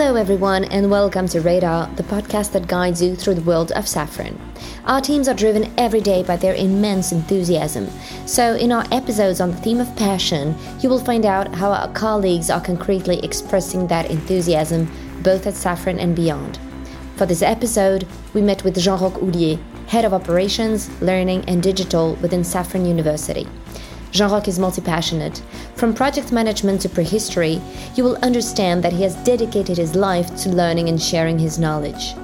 Hello, everyone, and welcome to Radar, the podcast that guides you through the world of Safran. Our teams are driven every day by their immense enthusiasm. So, in our episodes on the theme of passion, you will find out how our colleagues are concretely expressing that enthusiasm both at Safran and beyond. For this episode, we met with Jean Roch Houllier, Head of Operations, Learning and Digital within Safran University. Jean Roch is multi passionate. From project management to prehistory, you will understand that he has dedicated his life to learning and sharing his knowledge.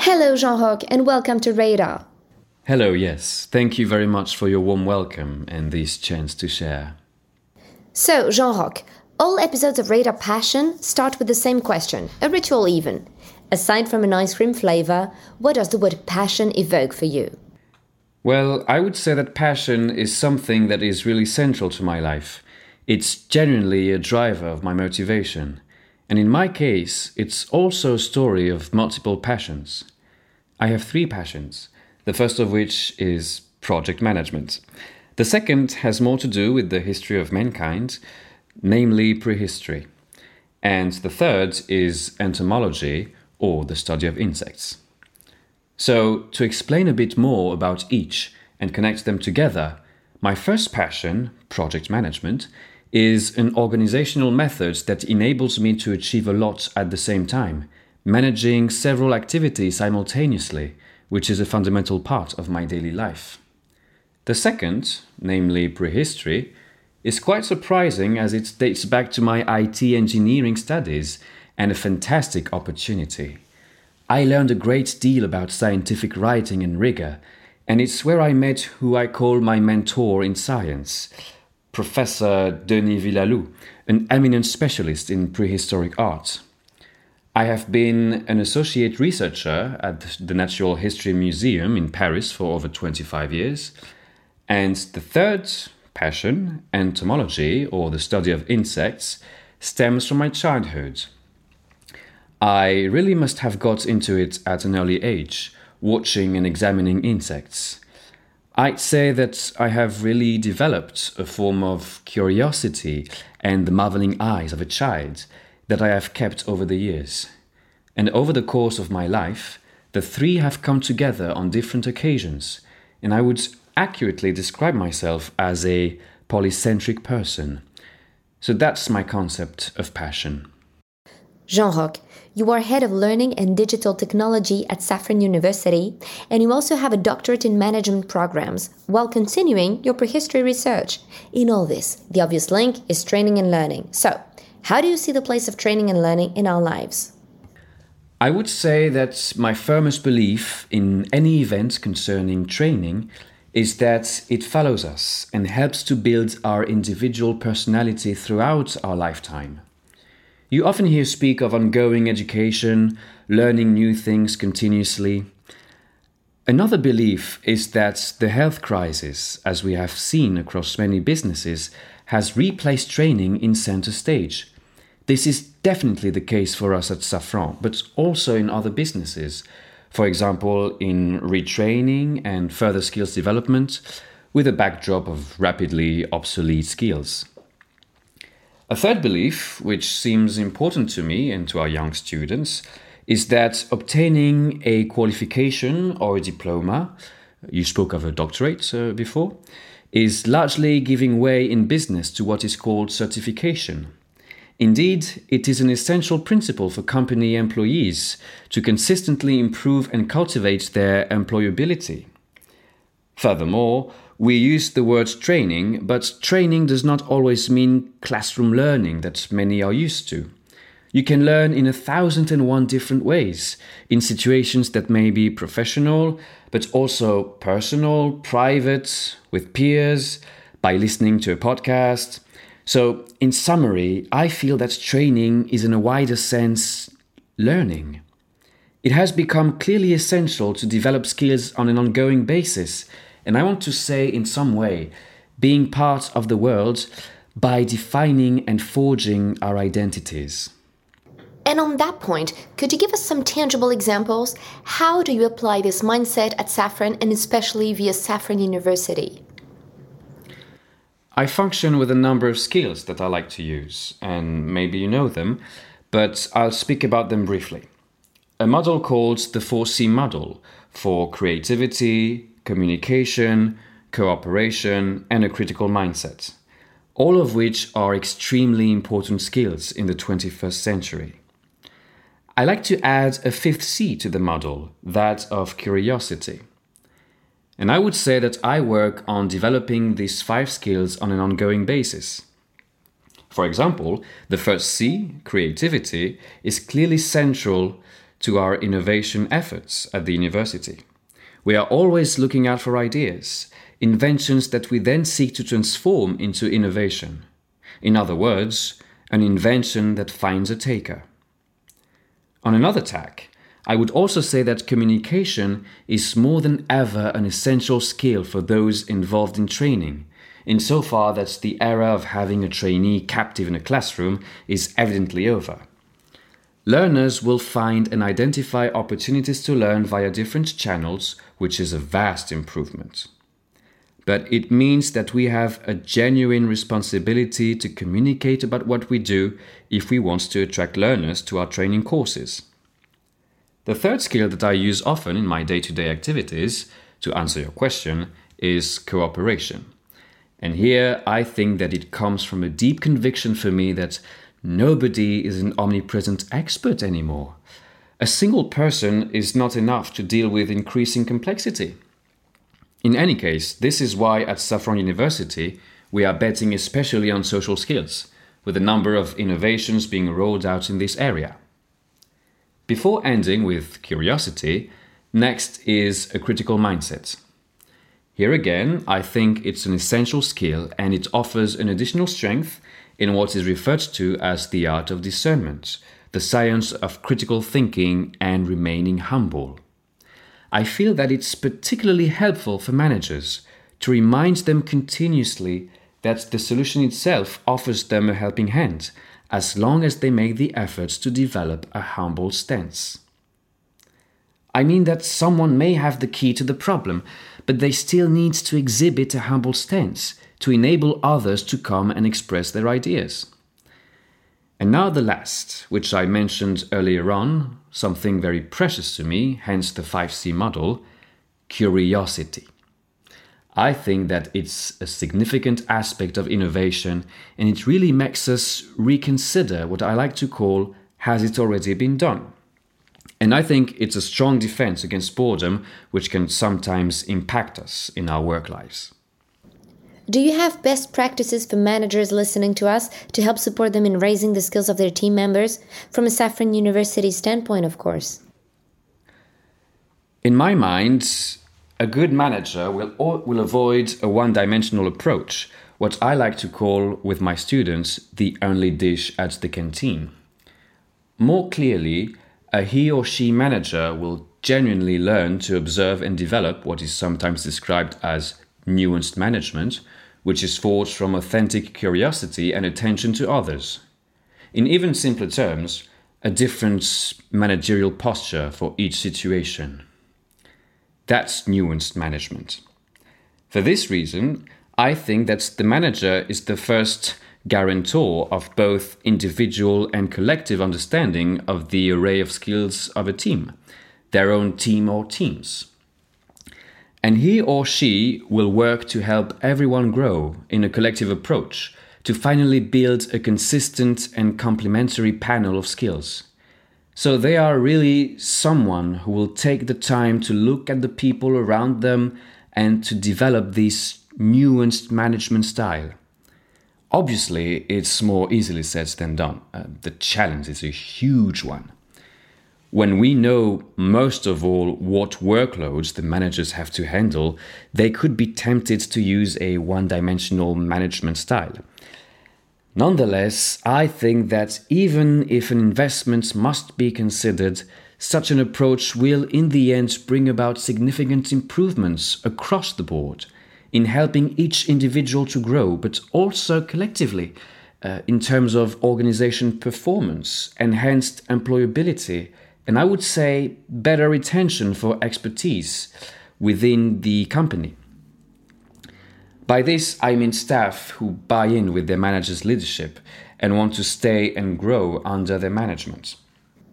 Hello, Jean Roch, and welcome to Radar. Hello, yes. Thank you very much for your warm welcome and this chance to share. So, Jean Roch, all episodes of Radar Passion start with the same question, a ritual even. Aside from an ice cream flavor, what does the word passion evoke for you? Well, I would say that passion is something that is really central to my life. It's genuinely a driver of my motivation. And in my case, it's also a story of multiple passions. I have three passions, the first of which is project management. The second has more to do with the history of mankind, namely prehistory. And the third is entomology, or the study of insects. So, to explain a bit more about each and connect them together, my first passion, project management, is an organizational method that enables me to achieve a lot at the same time, managing several activities simultaneously, which is a fundamental part of my daily life. The second, namely prehistory, is quite surprising as it dates back to my IT engineering studies and a fantastic opportunity. I learned a great deal about scientific writing and rigor, and it's where I met who I call my mentor in science, Professor Denis Vialou, an eminent specialist in prehistoric art. I have been an associate researcher at the Natural History Museum in Paris for over 25 years. And the third passion, entomology, or the study of insects, stems from my childhood. I really must have got into it at an early age, watching and examining insects. I'd say that I have really developed a form of curiosity and the marveling eyes of a child that I have kept over the years. And over the course of my life, the three have come together on different occasions, and I would accurately describe myself as a polycentric person. So that's my concept of passion. Jean Roch, you are head of learning and digital technology at Safran University, and you also have a doctorate in management programs while continuing your prehistory research. In all this, the obvious link is training and learning. So, how do you see the place of training and learning in our lives? I would say that my firmest belief in any event concerning training is that it follows us and helps to build our individual personality throughout our lifetime. You often hear speak of ongoing education, learning new things continuously. Another belief is that the health crisis, as we have seen across many businesses, has replaced training in center stage. This is definitely the case for us at Safran, but also in other businesses. For example, in retraining and further skills development, with a backdrop of rapidly obsolete skills. A third belief, which seems important to me and to our young students, is that obtaining a qualification or a diploma, you spoke of a doctorate uh, before, is largely giving way in business to what is called certification. Indeed, it is an essential principle for company employees to consistently improve and cultivate their employability. Furthermore, we use the word training, but training does not always mean classroom learning that many are used to. You can learn in a thousand and one different ways, in situations that may be professional, but also personal, private, with peers, by listening to a podcast. So, in summary, I feel that training is, in a wider sense, learning. It has become clearly essential to develop skills on an ongoing basis and I want to say, in some way, being part of the world by defining and forging our identities. And on that point, could you give us some tangible examples? How do you apply this mindset at Safran and especially via Safran University? I function with a number of skills that I like to use, and maybe you know them, but I'll speak about them briefly. A model called the 4C model for creativity, communication, cooperation, and a critical mindset, all of which are extremely important skills in the 21st century. I like to add a fifth C to the model, that of curiosity. And I would say that I work on developing these five skills on an ongoing basis. For example, the first C, creativity, is clearly central to our innovation efforts at the university. We are always looking out for ideas, inventions that we then seek to transform into innovation. In other words, an invention that finds a taker. On another tack, I would also say that communication is more than ever an essential skill for those involved in training, insofar that the era of having a trainee captive in a classroom is evidently over. Learners will find and identify opportunities to learn via different channels, which is a vast improvement. But it means that we have a genuine responsibility to communicate about what we do if we want to attract learners to our training courses. The third skill that I use often in my day to day activities, to answer your question, is cooperation. And here I think that it comes from a deep conviction for me that nobody is an omnipresent expert anymore. A single person is not enough to deal with increasing complexity. In any case, this is why at Safran University we are betting especially on social skills, with a number of innovations being rolled out in this area. Before ending with curiosity, next is a critical mindset. Here again, I think it's an essential skill and it offers an additional strength in what is referred to as the art of discernment, the science of critical thinking and remaining humble. I feel that it's particularly helpful for managers to remind them continuously that the solution itself offers them a helping hand as long as they make the efforts to develop a humble stance. I mean that someone may have the key to the problem, but they still need to exhibit a humble stance to enable others to come and express their ideas. And now the last, which I mentioned earlier on, something very precious to me, hence the 5C model curiosity. I think that it's a significant aspect of innovation and it really makes us reconsider what I like to call has it already been done? And I think it's a strong defense against boredom, which can sometimes impact us in our work lives. Do you have best practices for managers listening to us to help support them in raising the skills of their team members? From a Safran University standpoint, of course. In my mind, a good manager will, will avoid a one dimensional approach, what I like to call with my students the only dish at the canteen. More clearly, a he or she manager will genuinely learn to observe and develop what is sometimes described as nuanced management, which is forged from authentic curiosity and attention to others. In even simpler terms, a different managerial posture for each situation. That's nuanced management. For this reason, I think that the manager is the first guarantor of both individual and collective understanding of the array of skills of a team, their own team or teams. And he or she will work to help everyone grow in a collective approach to finally build a consistent and complementary panel of skills. So they are really someone who will take the time to look at the people around them and to develop this nuanced management style. Obviously, it's more easily said than done. Uh, the challenge is a huge one. When we know most of all what workloads the managers have to handle, they could be tempted to use a one dimensional management style. Nonetheless, I think that even if an investment must be considered, such an approach will in the end bring about significant improvements across the board in helping each individual to grow, but also collectively uh, in terms of organization performance, enhanced employability, and I would say better retention for expertise within the company. By this, I mean staff who buy in with their manager's leadership and want to stay and grow under their management.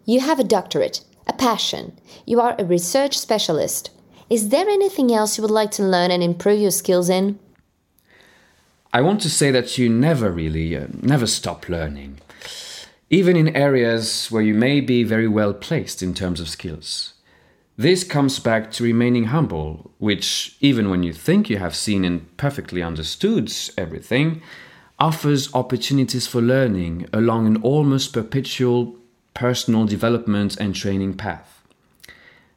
You have a doctorate, a passion. You are a research specialist. Is there anything else you would like to learn and improve your skills in? I want to say that you never really, uh, never stop learning, even in areas where you may be very well placed in terms of skills. This comes back to remaining humble, which, even when you think you have seen and perfectly understood everything, offers opportunities for learning along an almost perpetual personal development and training path.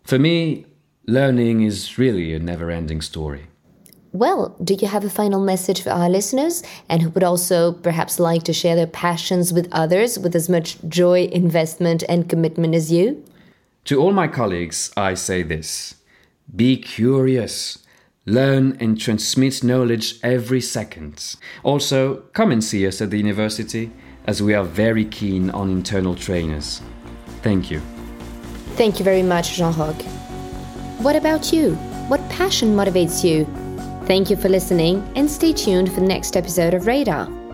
For me, learning is really a never ending story. Well, do you have a final message for our listeners and who would also perhaps like to share their passions with others with as much joy, investment, and commitment as you? To all my colleagues, I say this be curious. Learn and transmit knowledge every second. Also, come and see us at the university, as we are very keen on internal trainers. Thank you. Thank you very much, Jean Roch. What about you? What passion motivates you? Thank you for listening and stay tuned for the next episode of Radar.